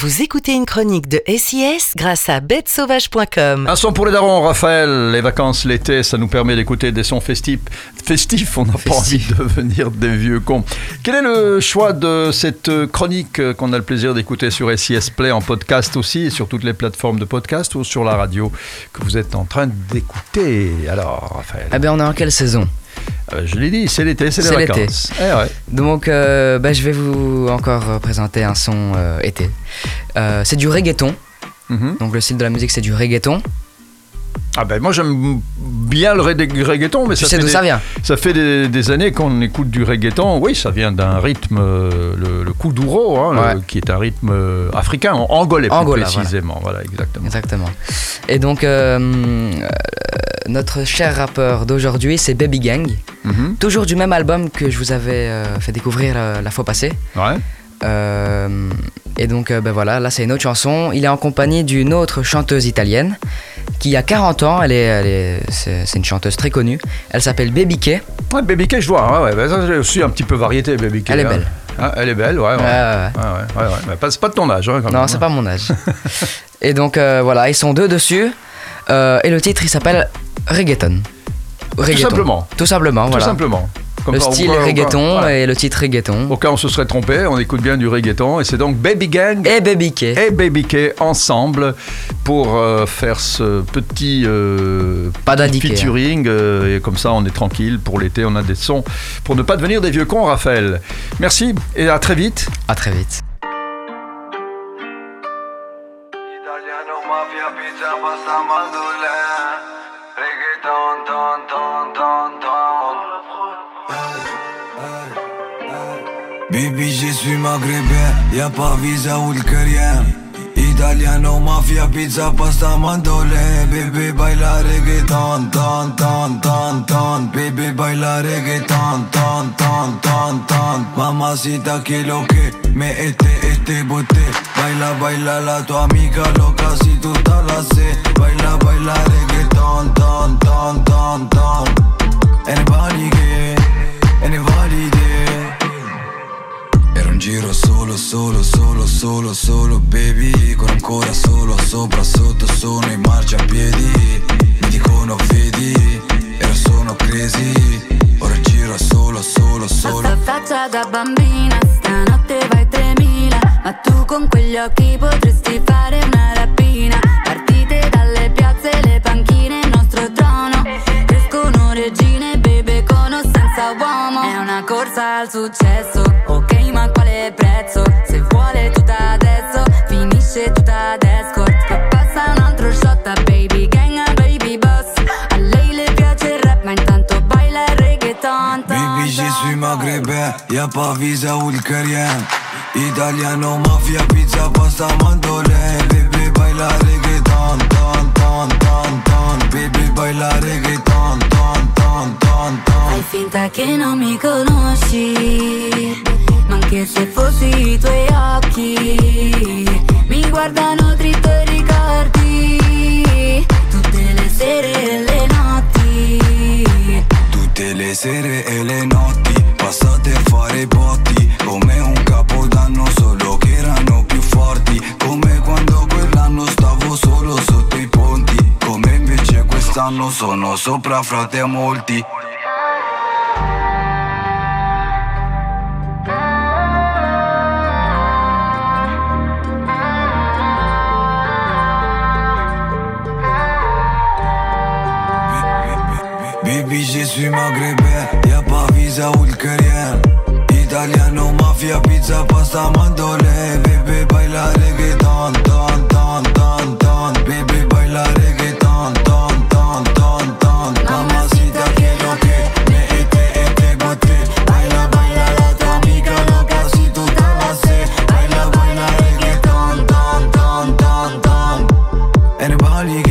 Vous écoutez une chronique de SIS grâce à bêtesauvage.com. Un son pour les darons, Raphaël. Les vacances, l'été, ça nous permet d'écouter des sons festifs. Festifs, on n'a pas envie de devenir des vieux cons. Quel est le choix de cette chronique qu'on a le plaisir d'écouter sur SIS Play en podcast aussi, et sur toutes les plateformes de podcast ou sur la radio que vous êtes en train d'écouter? Alors, Raphaël, Eh bien, on est en quelle saison? Je l'ai dit, c'est l'été, c'est les vacances. Eh ouais. Donc, euh, bah, je vais vous encore euh, présenter un son euh, été. Euh, c'est du reggaeton. Mhm. Donc, le style de la musique, c'est du reggaeton. Ah ben moi j'aime bien le regga- reggaeton, mais Tu ça sais fait d'où des- ça vient? Ça fait des, des années qu'on écoute du reggaeton. Oui, ça vient d'un rythme, euh, le, le kuduro, hein, le- qui est un rythme euh, africain, angolais plus précisément. Voilà. exactement. Exactement. Et donc, euh, euh, notre cher rappeur d'aujourd'hui, c'est Baby Gang. Mhm. Toujours du même album que je vous avais euh, fait découvrir euh, la fois passée. Ouais. Euh, et donc, euh, ben voilà, là c'est une autre chanson. Il est en compagnie d'une autre chanteuse italienne qui a 40 ans. Elle est, c'est, une chanteuse très connue. Elle s'appelle Baby K. Ouais, Baby K, je vois. Ouais, ouais, bah, ça, c'est aussi un petit peu variété, Baby K. Elle est hein. belle. Ah, elle est belle, ouais. ouais. Pas- c'est pas de ton âge. hein, quand Non, c'est hein. pas mon âge. et donc euh, voilà, ils sont deux dessus. Euh, et le titre, il s'appelle Reggaeton. Reggaeton. simplement. Tout simplement, Tout simplement. Comme Le style cas- reggaeton voilà. et le titre reggaeton. Au cas où on se serait trompé, on écoute bien du reggaeton. Et c'est donc Baby Gang Et Baby K. et Baby K ensemble pour euh, faire ce petit euh, Pas d'indiqué, featuring euh, et comme ça on est tranquille pour l'été on a des sons pour ne pas devenir des vieux cons Raphaël merci et à très vite À très vite. Mafia, pizza, pasta, mandolè Reggaeton, ton, ton, ton, ton. Baby, je suis maghrébin, y'a pas visa ou le Italiano, mafia, pizza, pasta, mandolè Baby, baila reggaeton, ton, ton, ton, ton. Baby, baila reggaeton, ton, ton, ton, ton. Mamacita, que lo que me este, este bote. Baila, baila la tu amiga loca si tú estás la Baila, baila reggaeton, solo, solo, solo, solo, solo Baby, con ancora solo Sopra, sotto, sono in marciapiedi. Mi dicono vedi, ero sono crazy Ora giro solo, solo, solo Questa faccia da bambina, stanotte vai 3000 Ma tu con quegli occhi potresti fare una rapina. Partite dalle piazze, le panchine, il nostro trono. Crescono regine, bebe con o senza uomo. È una corsa al successo, ok ma quale prezzo? Se vuole tutta adesso, finisce tutta ad escort. Poi passa un altro shot a baby gang, a baby boss. A lei le piace il rap ma intanto baila il reggaeton. Baby, je suis maghrébin, y'a pas visa ou le Italiano, mafia, pizza, pasta, mandolè Baby, baila reggaeton, ton, ton, ton, ton. Baby, baila reggaeton, ton, ton, ton, Fai ton finta che non mi conosci, anche se fossi i tuoi occhi, mi guardano dritto i ricordi, tutte le sere e le notti. Tutte le sere e le notti Passate a fare botti Come un capodanno Solo che erano più forti Come quando quell'anno stavo solo sotto i ponti Come invece quest'anno sono sopra frate a molti Baby je suis maghrébin, y'a pas visa ou rien Italiano, mafia, pizza, pasta, mandolé Baby, baila reggaeton, ton, ton, ton, ton Baby, baila reggaeton, ton, ton, ton, ton Mamacita quiero que me ete, ete, bote. Baila, baila la tua amica, loca si tu te la sé. Baila, baila reggaeton, ton, ton, ton, ton Everybody